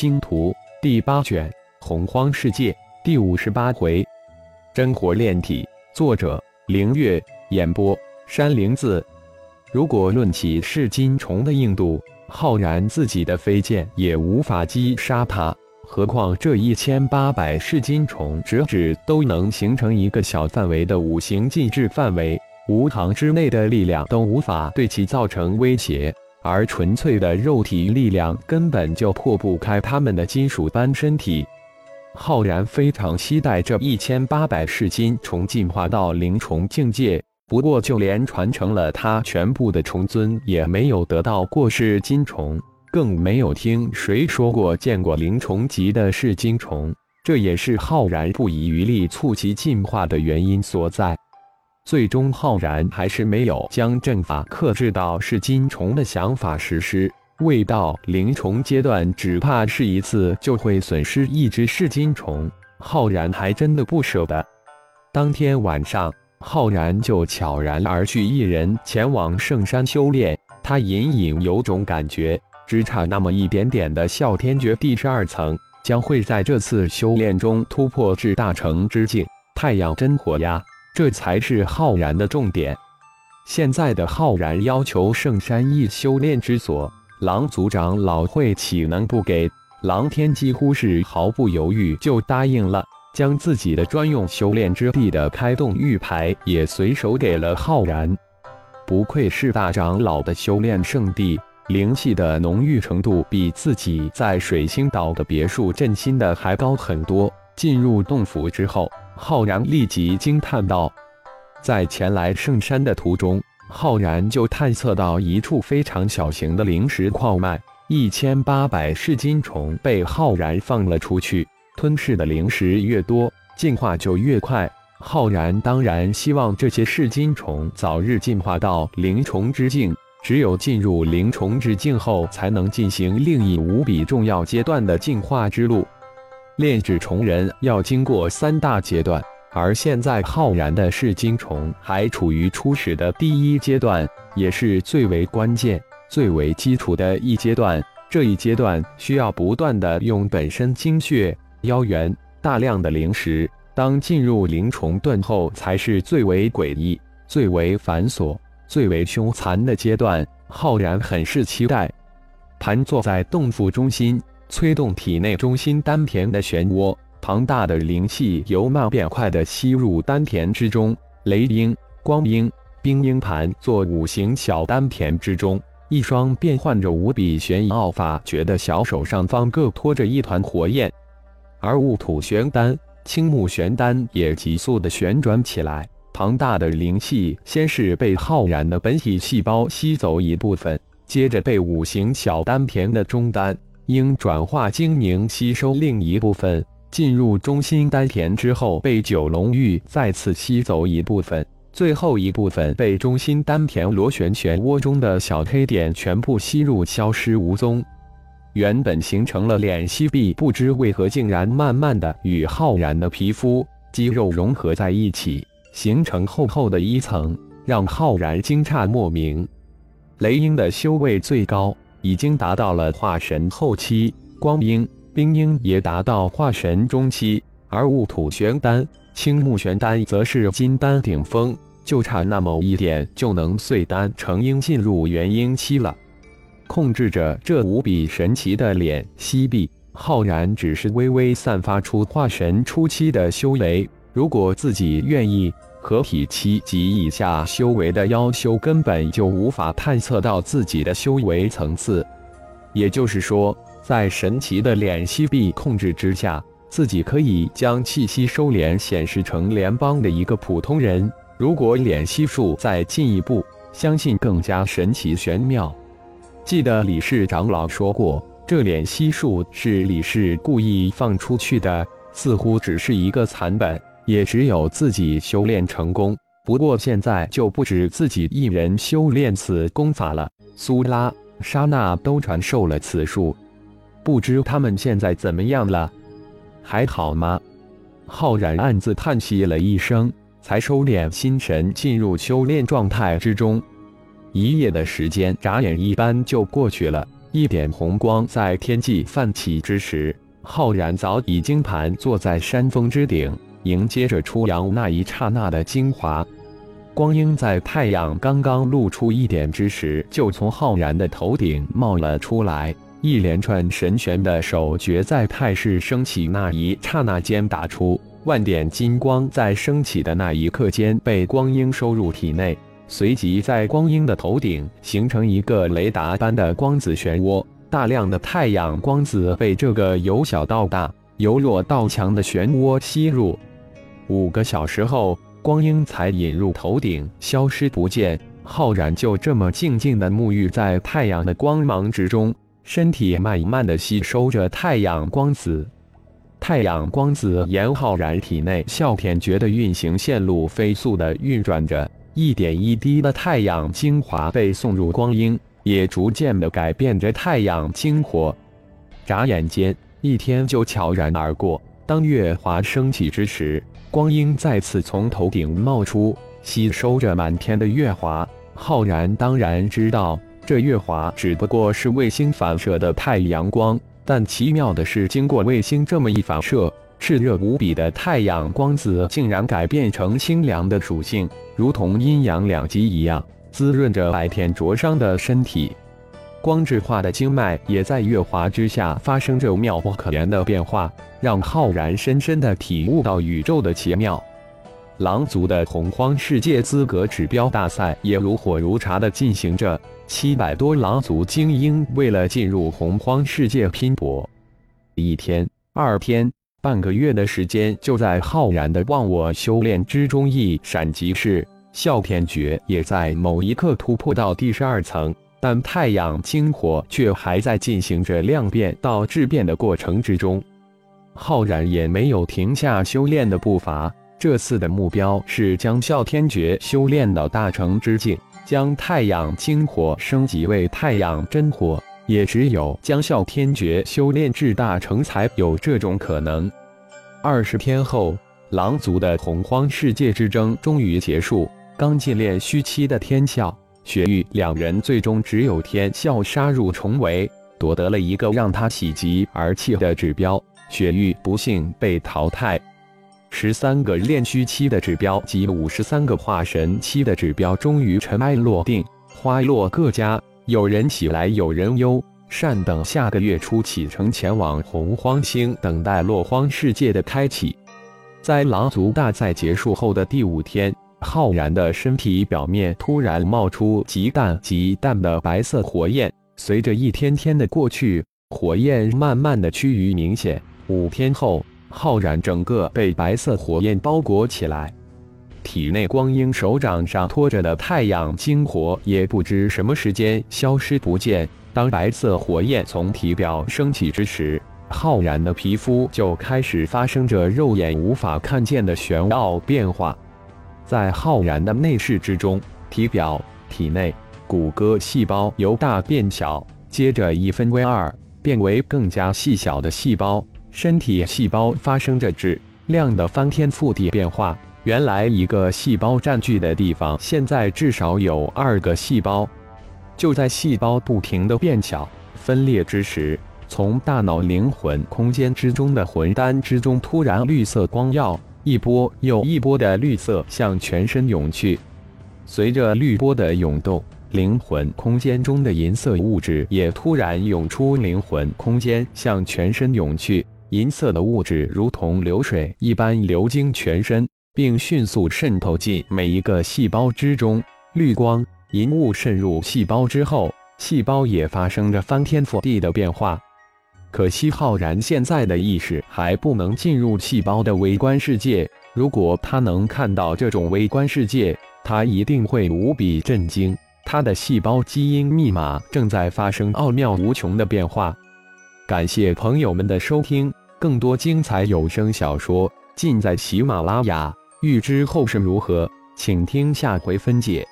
星图》第八卷《洪荒世界》第五十八回，真火炼体。作者：凌月。演播：山灵子。如果论起噬金虫的硬度，浩然自己的飞剑也无法击杀它，何况这一千八百噬金虫，直指都能形成一个小范围的五行禁制范围，无行之内的力量都无法对其造成威胁。而纯粹的肉体力量根本就破不开他们的金属般身体。浩然非常期待这一千八百噬金虫进化到灵虫境界，不过就连传承了他全部的虫尊也没有得到过噬金虫，更没有听谁说过见过灵虫级的噬金虫，这也是浩然不遗余力促其进化的原因所在。最终，浩然还是没有将阵法克制到噬金虫的想法实施。未到灵虫阶段，只怕是一次就会损失一只噬金虫。浩然还真的不舍得。当天晚上，浩然就悄然而去，一人前往圣山修炼。他隐隐有种感觉，只差那么一点点的哮天诀第十二层，将会在这次修炼中突破至大成之境。太阳真火呀！这才是浩然的重点。现在的浩然要求圣山一修炼之所，狼族长老会岂能不给？狼天几乎是毫不犹豫就答应了，将自己的专用修炼之地的开洞玉牌也随手给了浩然。不愧是大长老的修炼圣地，灵气的浓郁程度比自己在水星岛的别墅镇心的还高很多。进入洞府之后。浩然立即惊叹道：“在前来圣山的途中，浩然就探测到一处非常小型的灵石矿脉。一千八百噬金虫被浩然放了出去，吞噬的灵石越多，进化就越快。浩然当然希望这些噬金虫早日进化到灵虫之境。只有进入灵虫之境后，才能进行另一无比重要阶段的进化之路。”炼制虫人要经过三大阶段，而现在浩然的噬金虫还处于初始的第一阶段，也是最为关键、最为基础的一阶段。这一阶段需要不断的用本身精血、妖元、大量的灵石。当进入灵虫盾后，才是最为诡异、最为繁琐、最为凶残的阶段。浩然很是期待。盘坐在洞府中心。催动体内中心丹田的漩涡，庞大的灵气由慢变快地吸入丹田之中。雷鹰、光鹰、冰鹰盘坐五行小丹田之中，一双变换着无比玄奥法诀的小手上方各托着一团火焰，而雾土玄丹、青木玄丹也急速地旋转起来。庞大的灵气先是被浩然的本体细胞吸走一部分，接着被五行小丹田的中丹。应转化精凝吸收另一部分，进入中心丹田之后，被九龙玉再次吸走一部分，最后一部分被中心丹田螺旋漩涡中的小黑点全部吸入，消失无踪。原本形成了脸吸壁，不知为何竟然慢慢的与浩然的皮肤肌肉融合在一起，形成厚厚的一层，让浩然惊诧莫名。雷鹰的修为最高。已经达到了化神后期，光鹰、冰鹰也达到化神中期，而雾土玄丹、青木玄丹则是金丹顶峰，就差那么一点就能碎丹成鹰，进入元婴期了。控制着这无比神奇的脸西壁，浩然只是微微散发出化神初期的修为。如果自己愿意。合体期及以下修为的妖修根本就无法探测到自己的修为层次，也就是说，在神奇的脸息壁控制之下，自己可以将气息收敛，显示成联邦的一个普通人。如果脸息术再进一步，相信更加神奇玄妙。记得李氏长老说过，这脸息术是李氏故意放出去的，似乎只是一个残本。也只有自己修炼成功。不过现在就不止自己一人修炼此功法了，苏拉、莎娜都传授了此术，不知他们现在怎么样了？还好吗？浩然暗自叹息了一声，才收敛心神，进入修炼状态之中。一夜的时间眨眼一般就过去了。一点红光在天际泛起之时，浩然早已经盘坐在山峰之顶，迎接着初阳那一刹那的精华。光阴在太阳刚刚露出一点之时，就从浩然的头顶冒了出来。一连串神玄的手诀在态势升起那一刹那间打出，万点金光在升起的那一刻间被光阴收入体内，随即在光阴的头顶形成一个雷达般的光子漩涡，大量的太阳光子被这个由小到大、由弱到强的漩涡吸入。五个小时后，光阴才引入头顶，消失不见。浩然就这么静静的沐浴在太阳的光芒之中。身体慢慢的吸收着太阳光子，太阳光子沿浩然体内哮天诀的运行线路飞速的运转着，一点一滴的太阳精华被送入光阴，也逐渐的改变着太阳精火。眨眼间，一天就悄然而过。当月华升起之时，光阴再次从头顶冒出，吸收着满天的月华。浩然当然知道。这月华只不过是卫星反射的太阳光，但奇妙的是，经过卫星这么一反射，炽热无比的太阳光子竟然改变成清凉的属性，如同阴阳两极一样，滋润着白天灼伤的身体。光质化的经脉也在月华之下发生着妙不可言的变化，让浩然深深的体悟到宇宙的奇妙。狼族的洪荒世界资格指标大赛也如火如茶的进行着，七百多狼族精英为了进入洪荒世界拼搏，一天、二天、半个月的时间就在浩然的忘我修炼之中一闪即逝。哮天诀也在某一刻突破到第十二层，但太阳精火却还在进行着量变到质变的过程之中，浩然也没有停下修炼的步伐。这次的目标是将哮天诀修炼到大成之境，将太阳精火升级为太阳真火。也只有将哮天诀修炼至大成，才有这种可能。二十天后，狼族的洪荒世界之争终于结束。刚进炼虚期的天啸、雪域两人，最终只有天啸杀入重围，夺得了一个让他喜极而泣的指标。雪域不幸被淘汰。十三个炼虚期的指标及五十三个化神期的指标终于尘埃落定，花落各家，有人喜来有人忧。善等下个月初启程前往洪荒星，等待落荒世界的开启。在狼族大赛结束后的第五天，浩然的身体表面突然冒出极淡极淡的白色火焰，随着一天天的过去，火焰慢慢的趋于明显。五天后。浩然整个被白色火焰包裹起来，体内光阴手掌上托着的太阳精火也不知什么时间消失不见。当白色火焰从体表升起之时，浩然的皮肤就开始发生着肉眼无法看见的玄奥变化。在浩然的内视之中，体表、体内骨骼细胞由大变小，接着一分为二，变为更加细小的细胞。身体细胞发生着质量的翻天覆地变化，原来一个细胞占据的地方，现在至少有二个细胞。就在细胞不停的变小、分裂之时，从大脑灵魂空间之中的魂丹之中，突然绿色光耀，一波又一波的绿色向全身涌去。随着绿波的涌动，灵魂空间中的银色物质也突然涌出灵魂空间，向全身涌去。银色的物质如同流水一般流经全身，并迅速渗透进每一个细胞之中。绿光、银雾渗入细胞之后，细胞也发生着翻天覆地的变化。可惜浩然现在的意识还不能进入细胞的微观世界。如果他能看到这种微观世界，他一定会无比震惊。他的细胞基因密码正在发生奥妙无穷的变化。感谢朋友们的收听。更多精彩有声小说尽在喜马拉雅。欲知后事如何，请听下回分解。